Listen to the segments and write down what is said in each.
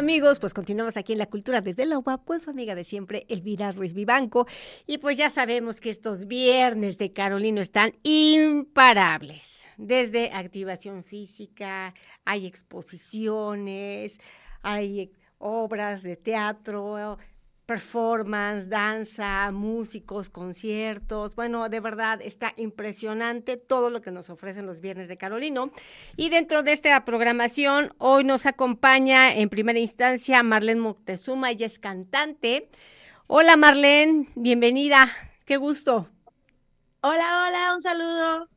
Amigos, pues continuamos aquí en la cultura desde la UAP, pues su amiga de siempre, Elvira Ruiz Vivanco. Y pues ya sabemos que estos viernes de Carolino están imparables. Desde activación física, hay exposiciones, hay obras de teatro, performance, danza, músicos, conciertos. Bueno, de verdad está impresionante todo lo que nos ofrecen los viernes de Carolino. Y dentro de esta programación, hoy nos acompaña en primera instancia Marlene Moctezuma, ella es cantante. Hola Marlene, bienvenida, qué gusto. Hola, hola, un saludo,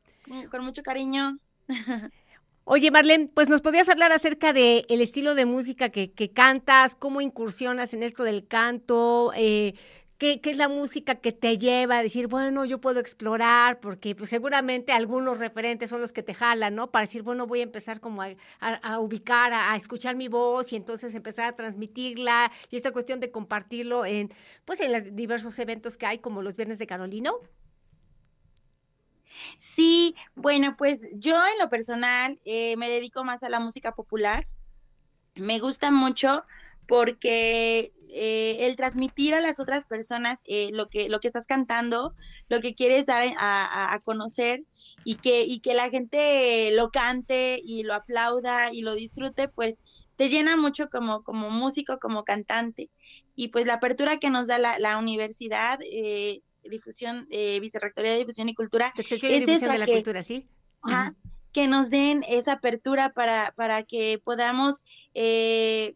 con mucho cariño. Oye, Marlene, pues nos podías hablar acerca del el estilo de música que, que, cantas, cómo incursionas en esto del canto, eh, ¿qué, ¿qué, es la música que te lleva a decir, bueno, yo puedo explorar, porque pues, seguramente algunos referentes son los que te jalan, ¿no? Para decir, bueno, voy a empezar como a, ubicar, a, a, escuchar mi voz y entonces empezar a transmitirla y esta cuestión de compartirlo en, pues, en los diversos eventos que hay, como los Viernes de Carolino. Sí, bueno, pues yo en lo personal eh, me dedico más a la música popular. Me gusta mucho porque eh, el transmitir a las otras personas eh, lo, que, lo que estás cantando, lo que quieres dar a, conocer y que, y que la gente lo cante y lo aplauda y lo disfrute, pues te llena mucho como, como músico, como cantante. Y pues la apertura que nos da la, universidad difusión, eh, Vicerrectoría de Difusión y Cultura. De es y difusión de la que, cultura, sí. Ajá, uh -huh. que nos den esa apertura para, para que podamos eh,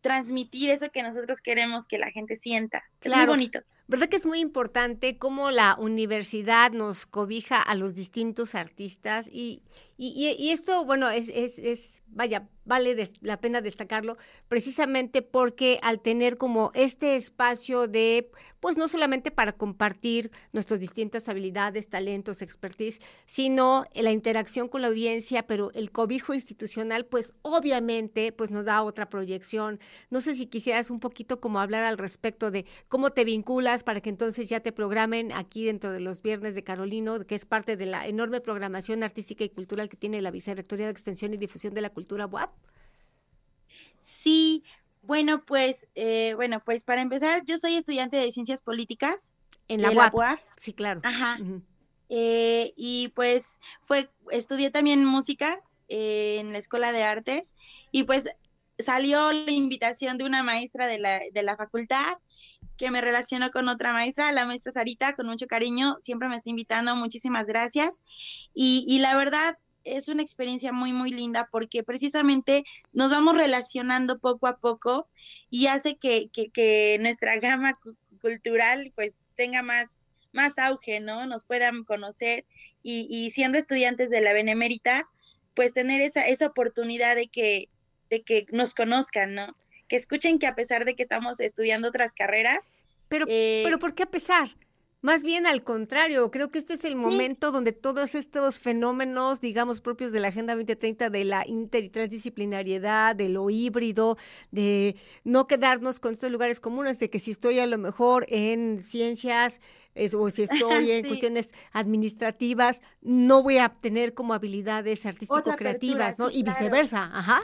transmitir eso que nosotros queremos que la gente sienta. Claro. Es muy bonito. ¿Verdad que es muy importante cómo la universidad nos cobija a los distintos artistas? Y, y, esto, bueno, es, es, es vaya, vale la pena destacarlo, precisamente porque al tener como este espacio de, pues no solamente para compartir nuestras distintas habilidades, talentos, expertise, sino la interacción con la audiencia, pero el cobijo institucional, pues obviamente, pues nos da otra proyección. No sé si quisieras un poquito como hablar al respecto de cómo te vinculas para que entonces ya te programen aquí dentro de los viernes de Carolino, que es parte de la enorme programación artística y cultural que tiene la Vicerrectoría de Extensión y Difusión de la Cultura WAP. Sí, bueno, pues, eh, bueno, pues para empezar, yo soy estudiante de Ciencias Políticas. En la, UAP. la UAP. Sí, claro. Ajá. Uh -huh. eh, y pues fue, estudié también música eh, en la Escuela de Artes y pues salió la invitación de una maestra de la, de la facultad que me relacionó con otra maestra, la maestra Sarita, con mucho cariño, siempre me está invitando, muchísimas gracias. Y, y la verdad, es una experiencia muy, muy linda porque precisamente nos vamos relacionando poco a poco y hace que, que, que nuestra gama cultural pues tenga más, más auge, ¿no? Nos puedan conocer y, y, siendo estudiantes de la Benemérita, pues tener esa, esa oportunidad de que, de que nos conozcan, ¿no? Que escuchen que a pesar de que estamos estudiando otras carreras. Pero, eh, pero ¿por qué a pesar? Más bien al contrario, creo que este es el momento sí. donde todos estos fenómenos, digamos, propios de la Agenda 2030, de la inter y transdisciplinariedad, de lo híbrido, de no quedarnos con estos lugares comunes, de que si estoy a lo mejor en ciencias es, o si estoy en sí. cuestiones administrativas, no voy a tener como habilidades artístico-creativas, ¿no? Sí, y viceversa, claro. ajá.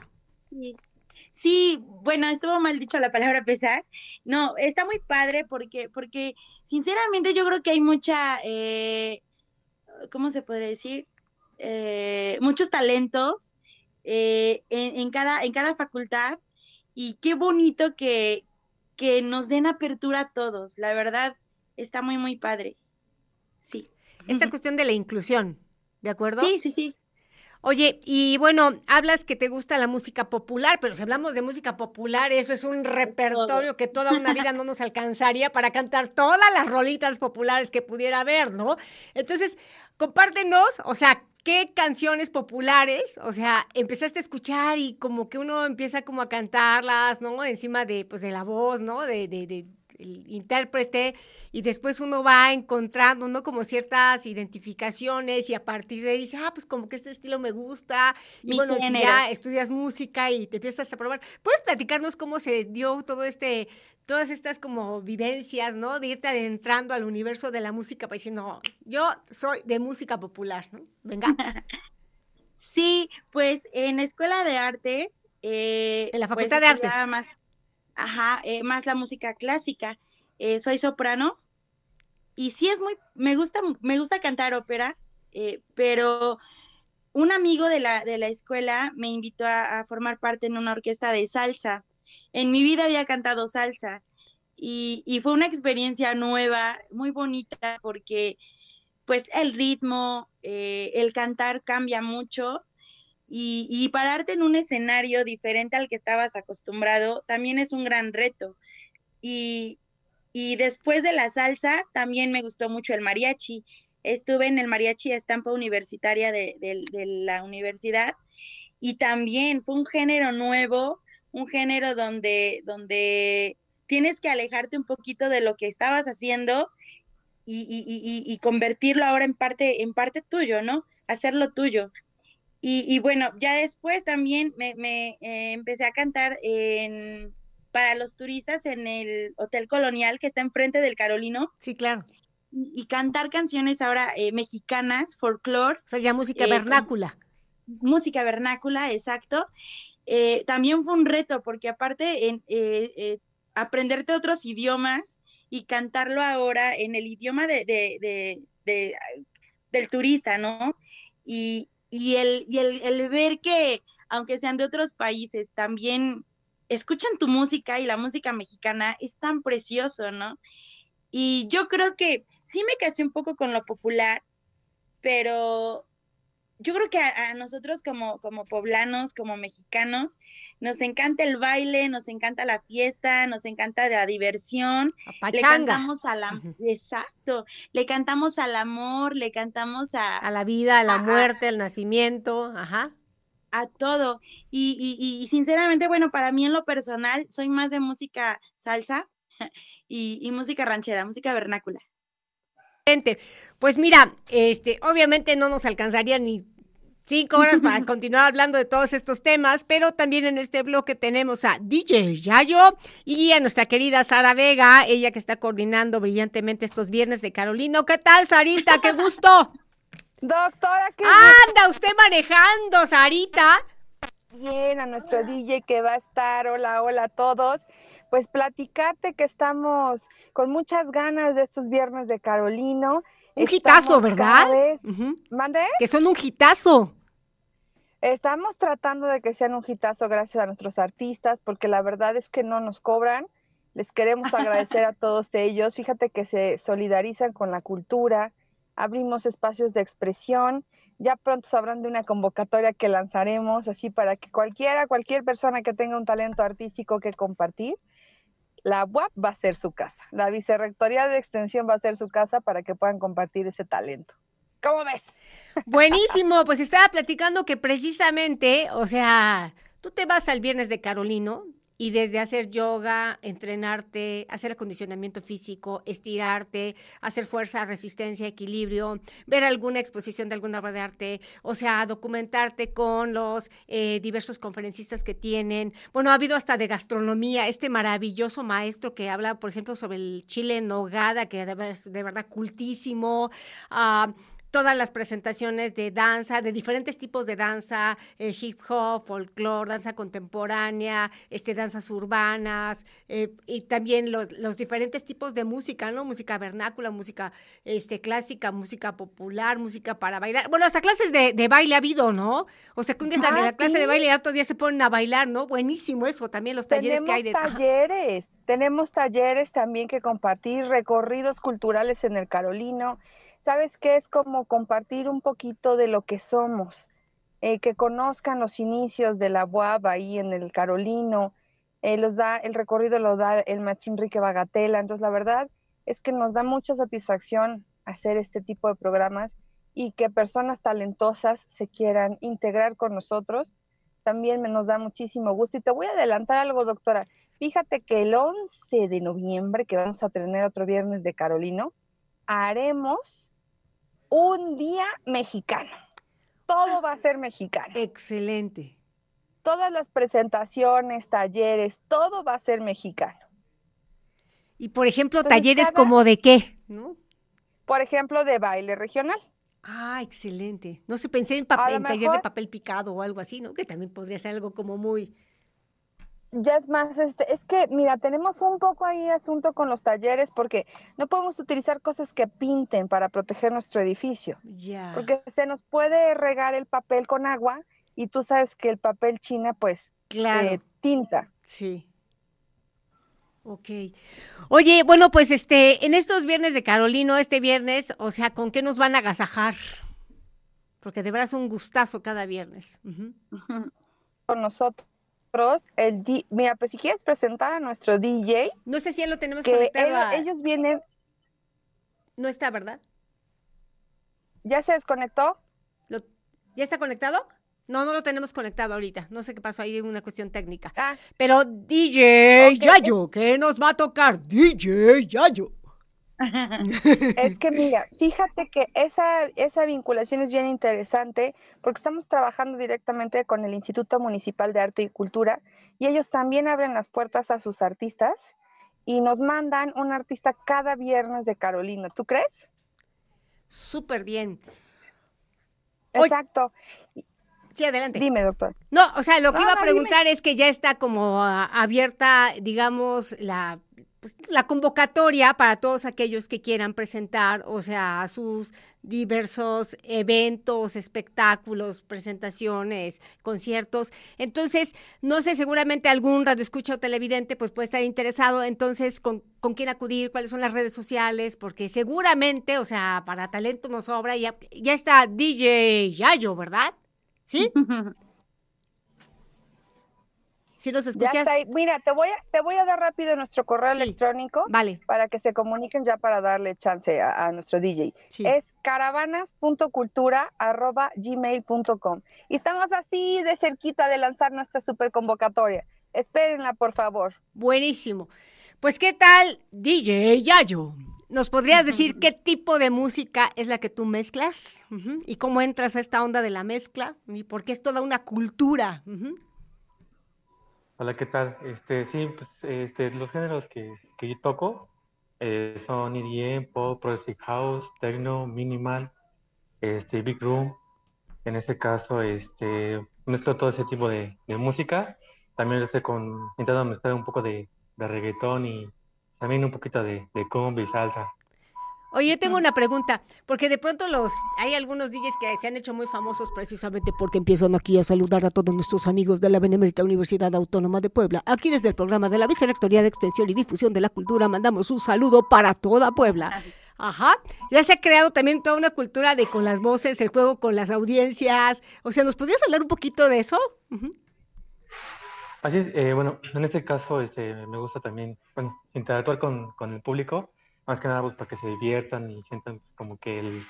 Sí. Bueno, estuvo mal dicho la palabra pesar. No, está muy padre porque, porque sinceramente yo creo que hay mucha, eh, ¿cómo se podría decir? Eh, muchos talentos eh, en, en, cada, en cada facultad y qué bonito que, que nos den apertura a todos. La verdad, está muy, muy padre. Sí. Esta cuestión de la inclusión, ¿de acuerdo? Sí, sí, sí. Oye, y bueno, hablas que te gusta la música popular, pero si hablamos de música popular, eso es un repertorio que toda una vida no nos alcanzaría para cantar todas las rolitas populares que pudiera haber, ¿no? Entonces, compártenos, o sea, ¿qué canciones populares, o sea, empezaste a escuchar y como que uno empieza como a cantarlas, ¿no? Encima de, pues, de la voz, ¿no? De, de, de el intérprete y después uno va encontrando, ¿no? Como ciertas identificaciones y a partir de ahí dice, ah, pues como que este estilo me gusta. Y Mi bueno, género. si ya estudias música y te empiezas a probar, ¿puedes platicarnos cómo se dio todo este, todas estas como vivencias, ¿no? De irte adentrando al universo de la música para decir, no, yo soy de música popular, ¿no? Venga. sí, pues en Escuela de Artes. Eh, en la Facultad pues, de Artes. Más, ajá, eh, más la música clásica. Eh, soy soprano y sí es muy, me gusta, me gusta cantar ópera, eh, pero un amigo de la, de la escuela me invitó a, formar parte en una orquesta de salsa. En mi vida había cantado salsa y, y fue una experiencia nueva, muy bonita, porque pues el ritmo, el cantar cambia mucho y, y, pararte en un escenario diferente al que estabas acostumbrado también es un gran reto. Y, y después de la salsa también me gustó mucho el mariachi. Estuve en el mariachi estampa universitaria de, de la universidad y también fue un género nuevo, un género donde, donde tienes que alejarte un poquito de lo que estabas haciendo y, y, y, convertirlo ahora en parte, en parte tuyo, ¿no? Hacerlo tuyo. Y, bueno, ya después también me, eh, empecé a cantar en, para los turistas en el Hotel Colonial que está enfrente del Carolino. Sí, claro. Y, cantar canciones ahora eh, mexicanas, folclore. O sea, ya música eh, vernácula. Música vernácula, exacto. también fue un reto porque aparte en, aprenderte otros idiomas y cantarlo ahora en el idioma de, de, de, del turista, ¿no? Y, y el, y el, ver que, aunque sean de otros países, también escuchan tu música y la música mexicana es tan precioso, ¿no? Y yo creo que sí me casé un poco con lo popular, pero yo creo que a, nosotros como, como poblanos, como mexicanos, nos encanta el baile, nos encanta la fiesta, nos encanta la diversión. Le cantamos a la, exacto, le cantamos al amor, le cantamos a... A la vida, a la muerte, al nacimiento, ajá. A todo. Y, y, y, sinceramente, bueno, para mí en lo personal, soy más de música salsa y, y música ranchera, música vernácula. Pues mira, este, obviamente no nos alcanzaría ni cinco horas para continuar hablando de todos estos temas, pero también en este bloque tenemos a DJ Yayo y a nuestra querida Sara Vega, ella que está coordinando brillantemente estos viernes de Carolino. ¿Qué tal, Sarita? ¡Qué gusto! Doctora, ¿qué ¡Anda usted manejando, Sarita! Bien, a nuestro DJ que va a estar, hola, hola a todos. Pues platicarte que estamos con muchas ganas de estos viernes de Carolino un hitazo, ¿verdad? ¿Mande? Que son un hitazo. Estamos tratando de que sean un hitazo gracias a nuestros artistas, porque la verdad es que no nos cobran. Les queremos agradecer a todos ellos. Fíjate que se solidarizan con la cultura, abrimos espacios de expresión. Ya pronto sabrán de una convocatoria que lanzaremos, así para que cualquiera, cualquier persona que tenga un talento artístico que compartir, la UAP va a ser su casa, la Vicerrectoría de Extensión va a ser su casa para que puedan compartir ese talento. ¿Cómo ves? Buenísimo, pues estaba platicando que precisamente, o sea, tú te vas al viernes de Carolino, y desde hacer yoga, entrenarte, hacer acondicionamiento físico, estirarte, hacer fuerza, resistencia, equilibrio, ver alguna exposición de alguna obra de arte, o sea, documentarte con los eh, diversos conferencistas que tienen. Bueno, ha habido hasta de gastronomía, este maravilloso maestro que habla, por ejemplo, sobre el chile en nogada, que es de verdad cultísimo. Uh, todas las presentaciones de danza, de diferentes tipos de danza, eh, hip hop, folclore, danza contemporánea, este, danzas urbanas, eh, y también los, los, diferentes tipos de música, ¿no? Música vernácula, música este, clásica, música popular, música para bailar. Bueno, hasta clases de, de baile ha habido, ¿no? O sea, que un día ah, la clase de baile y otro día se ponen a bailar, ¿no? Buenísimo eso, también los talleres que hay de... talleres, tenemos talleres también que compartir, recorridos culturales en el Carolino, ¿sabes qué? Es como compartir un poquito de lo que somos, eh, que conozcan los inicios de la UAB ahí en el Carolino, eh, los da, el recorrido lo da el maestro Enrique Bagatela, entonces la verdad es que nos da mucha satisfacción hacer este tipo de programas y que personas talentosas se quieran integrar con nosotros, también nos da muchísimo gusto. Y te voy a adelantar algo, doctora. Fíjate que el 11 de noviembre, que vamos a tener otro viernes de Carolino, haremos un día mexicano. Todo va a ser mexicano. Excelente. Todas las presentaciones, talleres, todo va a ser mexicano. Y por ejemplo, talleres como de qué, ¿no? Por ejemplo, de baile regional. Ah, excelente. No sé, pensé en, papel, en taller de papel picado o algo así, ¿no? Que también podría ser algo como muy... ya es más, este, es que, mira, tenemos un poco ahí asunto con los talleres porque no podemos utilizar cosas que pinten para proteger nuestro edificio. Ya. Porque se nos puede regar el papel con agua y tú sabes que el papel china, pues, Claro. eh, tinta. Sí. Ok. Oye, bueno, pues este, en estos viernes de Carolino, este viernes, o sea, ¿con qué nos van a agasajar? Porque de verdad es un gustazo cada viernes. Con nosotros, el di- mira, pues si quieres presentar a nuestro DJ, No sé si ya lo tenemos que conectado él- a... ellos vienen, No está, ¿verdad? ¿ya se desconectó? Lo- ¿Ya está conectado? No, no lo tenemos conectado ahorita. No sé qué pasó ahí, una cuestión técnica. Ah, Pero DJ Ok. Yayo, ¿qué nos va a tocar? DJ Yayo. Es que mira, fíjate que esa, esa vinculación es bien interesante porque estamos trabajando directamente con el Instituto Municipal de Arte y Cultura y ellos también abren las puertas a sus artistas y nos mandan un artista cada viernes de Carolina. ¿Tú crees? Súper bien. Exacto. Sí, adelante. Dime, doctor. No, o sea, lo que No, iba a dime. preguntar es que ya está como abierta, digamos, la, pues, la convocatoria para todos aquellos que quieran presentar, o sea, sus diversos eventos, espectáculos, presentaciones, conciertos. Entonces, no sé, seguramente algún radioescucha o televidente pues puede estar interesado. Entonces, ¿con, con quién acudir? ¿Cuáles son las redes sociales? Porque seguramente, o sea, para talento nos sobra. Ya, ya está DJ Yayo, ¿verdad? ¿Sí? ¿Sí nos Ya escuchas? está ahí. Mira, te voy a, te voy a dar rápido nuestro correo Sí. electrónico Vale, para que se comuniquen ya para darle chance a, a nuestro DJ. sí. es caravanas.cultura.gmail.com. Y estamos así de cerquita de lanzar nuestra super convocatoria. Espérenla, por favor. Buenísimo. Pues, ¿qué tal, DJ Yayo? ¿Nos podrías decir qué tipo de música es la que tú mezclas? ¿Y cómo entras a esta onda de la mezcla? ¿Y por qué es toda una cultura? Hola, ¿qué tal? Este, sí, pues, este, los géneros que, yo toco eh, son EDM, pop, progressive house, techno, minimal, este, big room. En este caso, este, mezclo todo ese tipo de, música. También estoy con, intentando mezclar un poco de, de reggaetón y también un poquito de, de y salsa. Oye, yo tengo una pregunta, porque de pronto los hay algunos DJs que se han hecho muy famosos precisamente porque empiezan aquí a saludar a todos nuestros amigos de la Benemérita Universidad Autónoma de Puebla. Aquí desde el programa de la Vicerrectoría de Extensión y Difusión de la Cultura mandamos un saludo para toda Puebla. Ajá, ya se ha creado también toda una cultura de con las voces, el juego con las audiencias. O sea, ¿nos podrías hablar un poquito de eso? Así es, eh, bueno, en este caso este, me gusta también bueno, interactuar con, con el público, más que nada pues, para que se diviertan y sientan pues, como que el,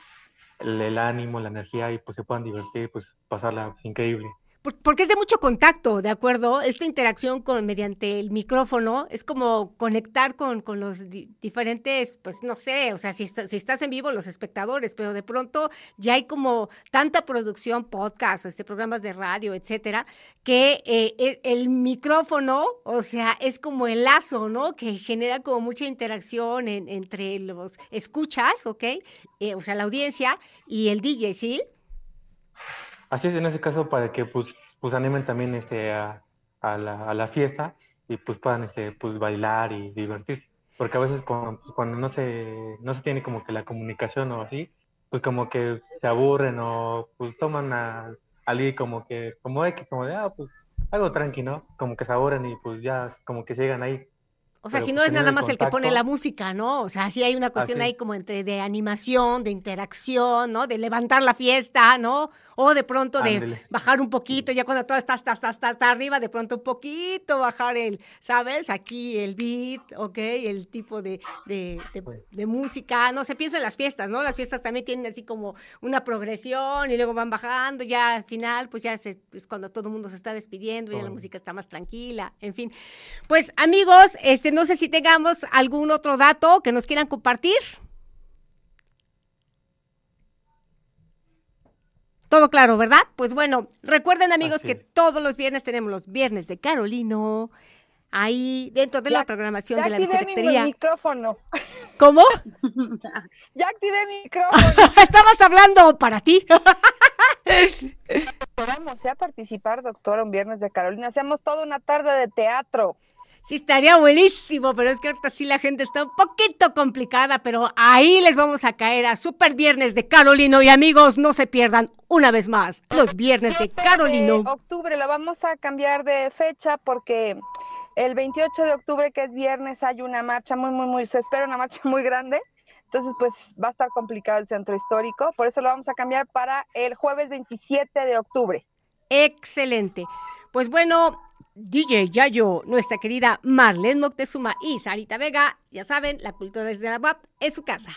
el, ánimo, la energía y pues se puedan divertir, pues pasarla pues, increíble. Por- Porque es de mucho contacto, ¿de acuerdo? Esta interacción con mediante el micrófono es como conectar con, con los di- diferentes, pues no sé, o sea, si, si estás en vivo, los espectadores, pero de pronto ya hay como tanta producción, podcast, este, programas de radio, etcétera, que eh, e- el micrófono, o sea, es como el lazo, ¿no? Que genera como mucha interacción en- entre los escuchas, ¿ok? Eh, o sea, la audiencia y el DJ, ¿sí? Así es, en ese caso para que pues, pues animen también este, a, la, a la fiesta y pues puedan este, pues, bailar y divertirse. Porque a veces cuando, cuando no, se, no se tiene como que la comunicación o así, pues como que se aburren o pues toman a alguien como que, como X, como de, ah, pues algo tranqui, ¿no? Como que se aburren y pues ya como que llegan ahí. O sea, si no es nada más el que pone la música, ¿no? O sea, sí hay una cuestión Así ahí como entre de animación, de interacción, ¿no? De levantar la fiesta, ¿no? O de pronto de bajar un poquito, ya cuando todo está hasta, hasta, hasta arriba, de pronto un poquito bajar el, ¿sabes? Aquí el beat, ¿ok? El tipo de, de, de- Pues. de música, no sé, pienso en las fiestas, ¿no? Las fiestas también tienen así como una progresión y luego van bajando, ya al final, pues ya se, es cuando todo el mundo se está despidiendo, ya la música está más tranquila, en fin. Pues amigos, este, no sé si tengamos algún otro dato que nos quieran compartir. Todo claro, ¿verdad? Pues bueno, recuerden amigos Así que todos los viernes tenemos los viernes de Carolino, ahí dentro de Ya- la programación Ya de la activé mi Vicerrectoría. micrófono. ¿Cómo? Ya activé mi micrófono. Estabas hablando para ti. Esperamos a participar, doctora, un viernes de Carolina. Hacemos toda una tarde de teatro. Sí, estaría buenísimo, pero es que ahorita sí la gente está un poquito complicada, pero ahí les vamos a caer a Super Viernes de Carolino y amigos, no se pierdan una vez más los Viernes de Carolino. octubre lo vamos a cambiar de fecha porque el 28 de octubre, que es viernes, hay una marcha muy, muy, muy, se espera una marcha muy grande. Entonces, pues va a estar complicado el centro histórico. Por eso lo vamos a cambiar para el jueves 27 de octubre. Excelente. Pues bueno, DJ Yayo, nuestra querida Marlene Moctezuma y Sarita Vega, ya saben, la cultura desde la WAP es su casa.